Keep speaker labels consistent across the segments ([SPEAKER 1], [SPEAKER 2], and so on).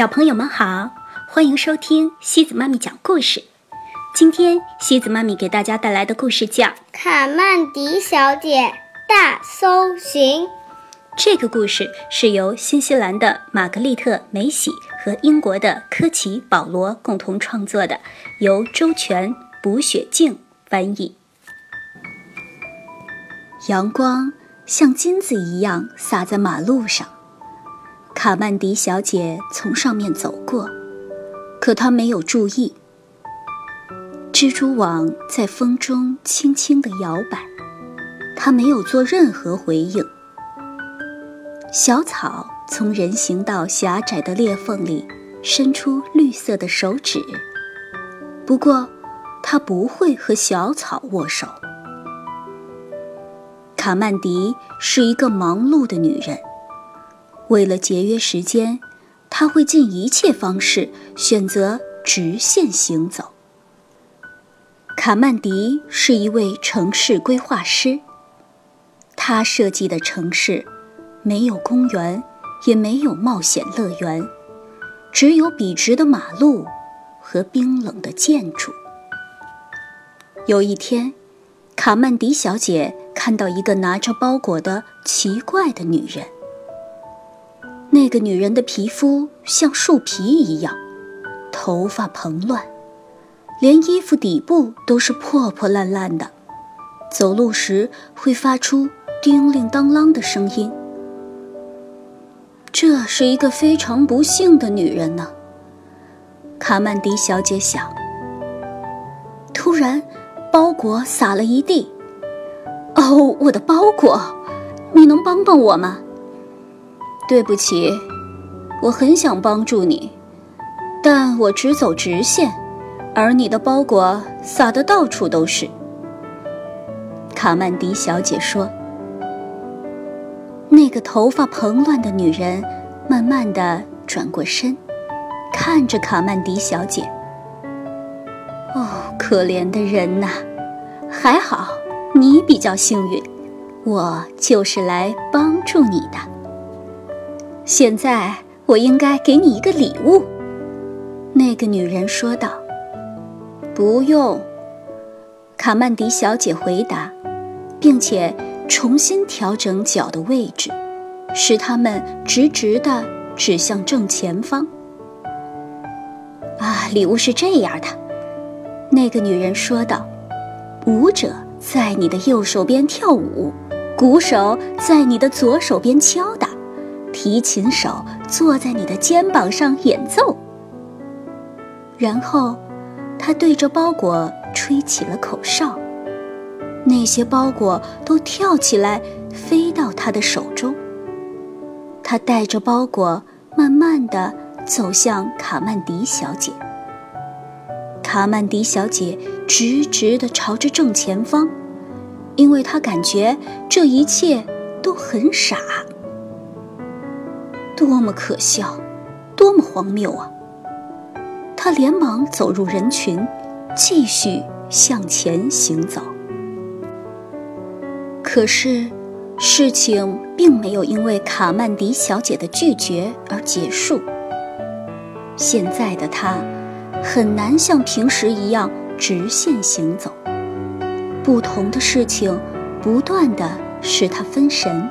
[SPEAKER 1] 小朋友们好，欢迎收听西子妈咪讲故事。今天西子妈咪给大家带来的故事叫《
[SPEAKER 2] 卡曼迪小姐大搜寻》。
[SPEAKER 1] 这个故事是由新西兰的玛格丽特·梅喜和英国的科奇·保罗共同创作的，由周全、卜雪静翻译。阳光像金子一样洒在马路上，卡曼迪小姐从上面走过，可她没有注意。蜘蛛网在风中轻轻地摇摆，她没有做任何回应。小草从人行道狭窄的裂缝里伸出绿色的手指，不过，她不会和小草握手。卡曼迪是一个忙碌的女人，为了节约时间，他会尽一切方式选择直线行走。卡曼迪是一位城市规划师，他设计的城市没有公园，也没有冒险乐园，只有笔直的马路和冰冷的建筑。有一天，卡曼迪小姐。看到一个拿着包裹的奇怪的女人。那个女人的皮肤像树皮一样，头发蓬乱，连衣服底部都是破破烂烂的，走路时会发出叮铃当啷的声音。这是一个非常不幸的女人呢，卡曼迪小姐想。突然，包裹洒了一地。哦，我的包裹，你能帮帮我吗？对不起，我很想帮助你，但我只走直线，而你的包裹撒的到处都是。卡曼迪小姐说。那个头发蓬乱的女人慢慢的转过身，看着卡曼迪小姐。哦，可怜的人呐，还好。你比较幸运，我就是来帮助你的。现在我应该给你一个礼物。”那个女人说道。“不用。”卡曼迪小姐回答，并且重新调整脚的位置，使它们直直地指向正前方。啊，礼物是这样的，那个女人说道：“舞者。”在你的右手边跳舞，鼓手在你的左手边敲打，提琴手坐在你的肩膀上演奏。然后，他对着包裹吹起了口哨，那些包裹都跳起来，飞到他的手中。他带着包裹，慢慢地走向卡曼迪小姐。卡曼迪小姐直直地朝着正前方，因为她感觉这一切都很傻，多么可笑，多么荒谬啊！他连忙走入人群，继续向前行走。可是，事情并没有因为卡曼迪小姐的拒绝而结束。现在的他。很难像平时一样直线行走。不同的事情不断的使他分神。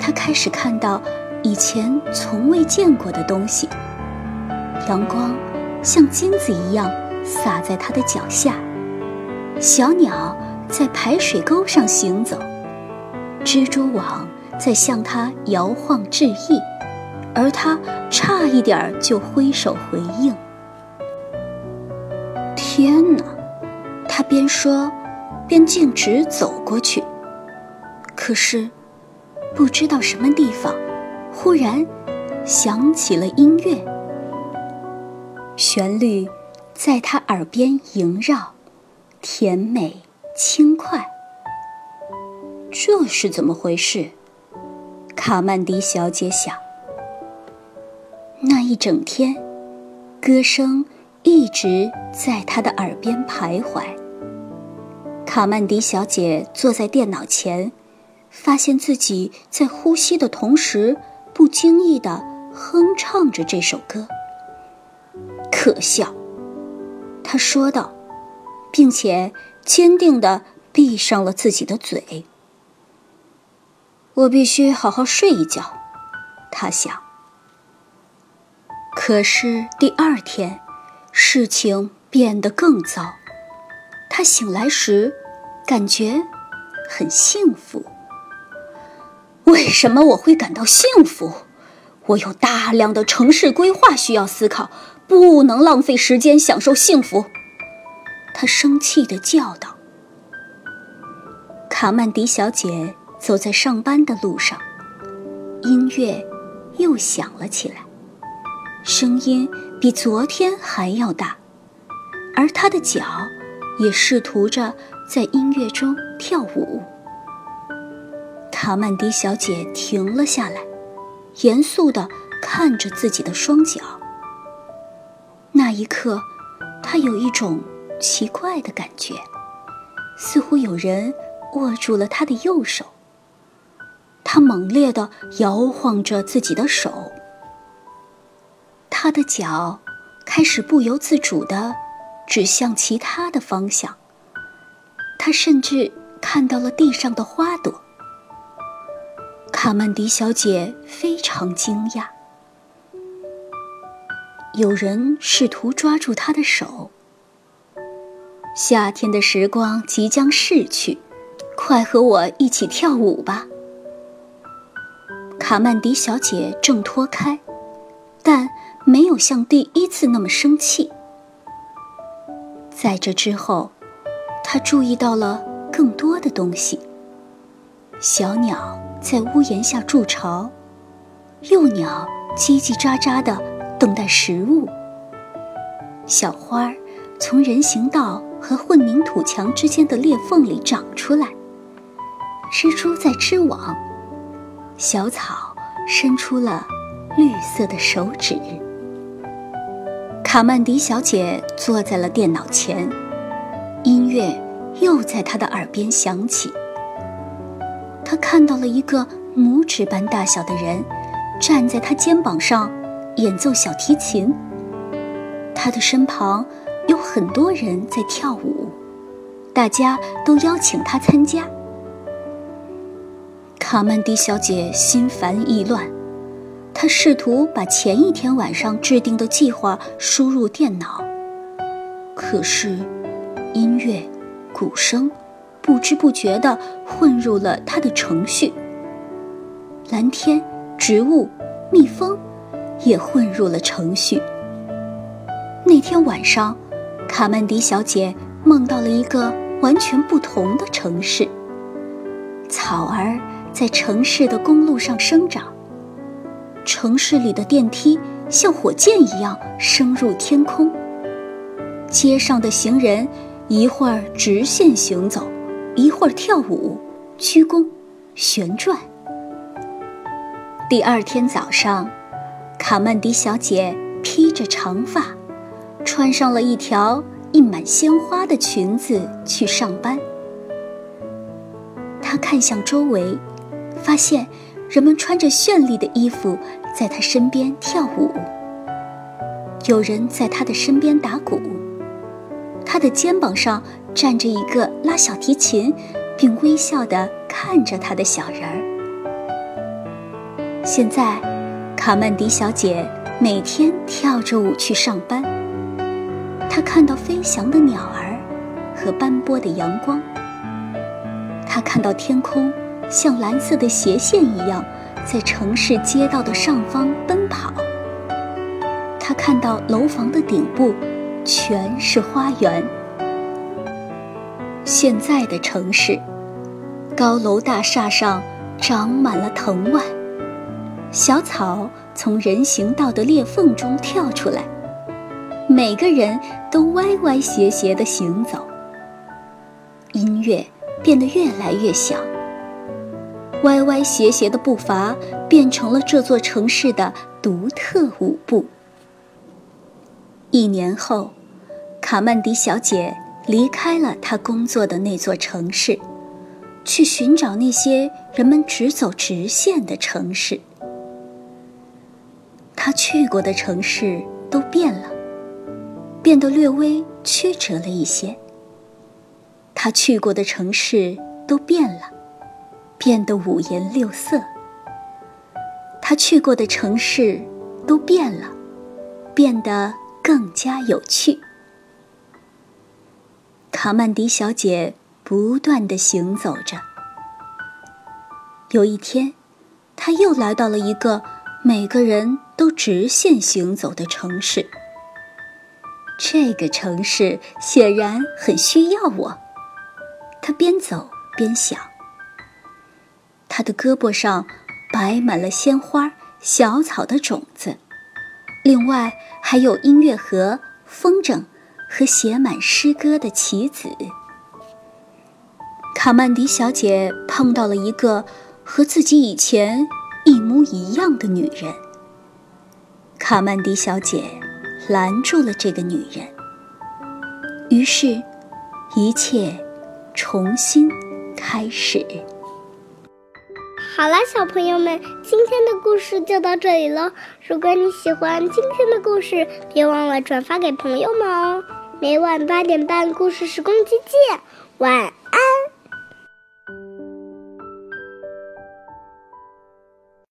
[SPEAKER 1] 他开始看到以前从未见过的东西。阳光像金子一样洒在他的脚下。小鸟在排水沟上行走。蜘蛛网在向他摇晃致意，而他差一点就挥手回应。天哪！他边说，边径直走过去。可是，不知道什么地方，忽然响起了音乐，旋律在他耳边萦绕，甜美轻快。这是怎么回事？卡曼迪小姐想。那一整天，歌声。一直在他的耳边徘徊。卡曼迪小姐坐在电脑前，发现自己在呼吸的同时，不经意地哼唱着这首歌。可笑，他说道，并且坚定地闭上了自己的嘴。我必须好好睡一觉，他想。可是第二天，事情变得更糟。他醒来时，感觉很幸福。为什么我会感到幸福？我有大量的城市规划需要思考，不能浪费时间享受幸福。他生气地叫道。卡曼迪小姐走在上班的路上，音乐又响了起来，声音比昨天还要大，而她的脚也试图着在音乐中跳舞。卡曼迪小姐停了下来，严肃地看着自己的双脚。那一刻，她有一种奇怪的感觉，似乎有人握住了她的右手。她猛烈地摇晃着自己的手，她的脚开始不由自主地指向其他的方向。她甚至看到了地上的花朵。卡曼迪小姐非常惊讶。有人试图抓住她的手。夏天的时光即将逝去，快和我一起跳舞吧。卡曼迪小姐挣脱开，但没有像第一次那么生气。在这之后，她注意到了更多的东西。小鸟。在屋檐下筑巢，幼鸟叽叽喳喳地等待食物。小花儿从人行道和混凝土墙之间的裂缝里长出来。蜘蛛在织网，小草伸出了绿色的手指。卡曼迪小姐坐在了电脑前，音乐又在她的耳边响起。他看到了一个拇指般大小的人，站在他肩膀上演奏小提琴。他的身旁有很多人在跳舞，大家都邀请他参加。卡曼迪小姐心烦意乱，她试图把前一天晚上制定的计划输入电脑，可是音乐、鼓声。不知不觉地混入了他的程序。蓝天、植物、蜜蜂，也混入了程序。那天晚上，卡曼迪小姐梦到了一个完全不同的城市。草儿在城市的公路上生长，城市里的电梯像火箭一样升入天空。街上的行人一会儿直线行走。一会儿跳舞、鞠躬、旋转。第二天早上，卡曼迪小姐披着长发，穿上了一条印满鲜花的裙子去上班。她看向周围，发现人们穿着绚丽的衣服在她身边跳舞，有人在她的身边打鼓。她的肩膀上站着一个拉小提琴，并微笑地看着他的小人儿。现在，卡曼迪小姐每天跳着舞去上班。她看到飞翔的鸟儿和斑驳的阳光。她看到天空像蓝色的斜线一样在城市街道的上方奔跑。她看到楼房的顶部。全是花园。现在的城市，高楼大厦上长满了藤蔓，小草从人行道的裂缝中跳出来，每个人都歪歪斜斜地行走。音乐变得越来越响，歪歪斜斜的步伐变成了这座城市的独特舞步。一年后，卡曼迪小姐离开了他工作的那座城市，去寻找那些人们只走直线的城市。他去过的城市都变了，变得略微曲折了一些。他去过的城市都变了，变得五颜六色。他去过的城市都变了，变得更加有趣。卡曼迪小姐不断的行走着。有一天，她又来到了一个每个人都直线行走的城市。这个城市显然很需要我。她边走边想。她的胳膊上摆满了鲜花、小草的种子，另外还有音乐盒、风筝。和写满诗歌的棋子，卡曼迪小姐碰到了一个和自己以前一模一样的女人。卡曼迪小姐拦住了这个女人，于是，一切重新开始。
[SPEAKER 2] 好了，小朋友们，今天的故事就到这里了。如果你喜欢今天的故事，别忘了转发给朋友们哦。每晚八点半，故事时光机见，晚。